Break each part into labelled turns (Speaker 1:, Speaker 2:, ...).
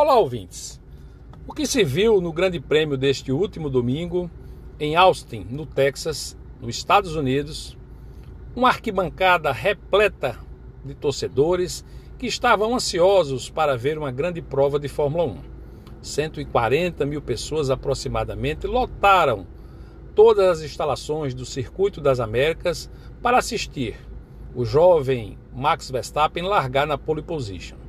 Speaker 1: Olá, ouvintes. O que se viu no Grande Prêmio deste último domingo em Austin, no Texas, nos Estados Unidos, uma arquibancada repleta de torcedores que estavam ansiosos para ver uma grande prova de Fórmula 1. 140 mil pessoas aproximadamente lotaram todas as instalações do Circuito das Américas para assistir o jovem Max Verstappen largar na pole position.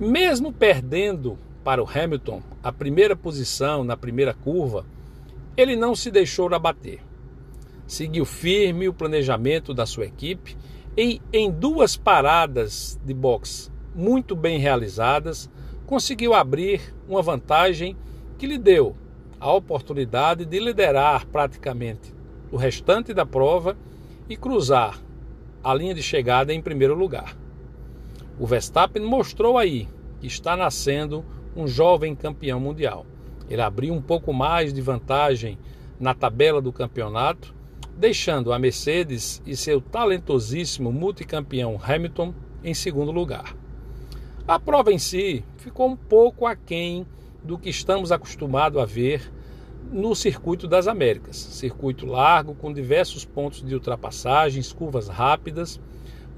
Speaker 1: Mesmo perdendo para o Hamilton a primeira posição na primeira curva, ele não se deixou abater. Seguiu firme o planejamento da sua equipe e, em duas paradas de boxe muito bem realizadas, conseguiu abrir uma vantagem que lhe deu a oportunidade de liderar praticamente o restante da prova e cruzar a linha de chegada em primeiro lugar. O Verstappen mostrou aí que está nascendo um jovem campeão mundial. Ele abriu um pouco mais de vantagem na tabela do campeonato, deixando a Mercedes e seu talentosíssimo multicampeão Hamilton em segundo lugar. A prova em si ficou um pouco aquém do que estamos acostumados a ver no Circuito das Américas. Circuito largo, com diversos pontos de ultrapassagens, curvas rápidas,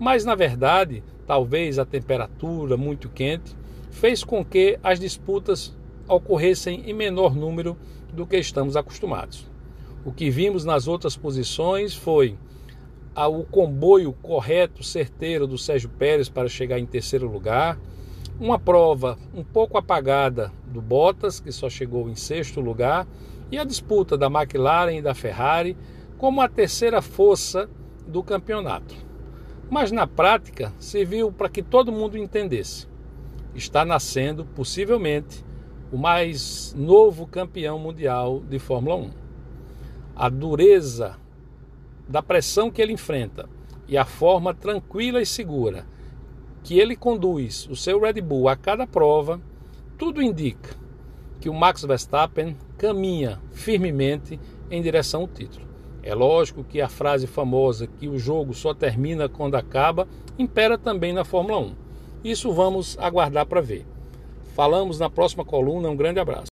Speaker 1: mas na verdade, talvez a temperatura muito quente fez com que as disputas ocorressem em menor número do que estamos acostumados. O que vimos nas outras posições foi o comboio correto, certeiro do Sérgio Pérez para chegar em terceiro lugar, uma prova um pouco apagada do Bottas, que só chegou em sexto lugar, e a disputa da McLaren e da Ferrari como a terceira força do campeonato. Mas na prática serviu para que todo mundo entendesse. Está nascendo, possivelmente, o mais novo campeão mundial de Fórmula 1. A dureza da pressão que ele enfrenta e a forma tranquila e segura que ele conduz o seu Red Bull a cada prova, tudo indica que o Max Verstappen caminha firmemente em direção ao título. É lógico que a frase famosa que o jogo só termina quando acaba impera também na Fórmula 1. Isso vamos aguardar para ver. Falamos na próxima coluna. Um grande abraço.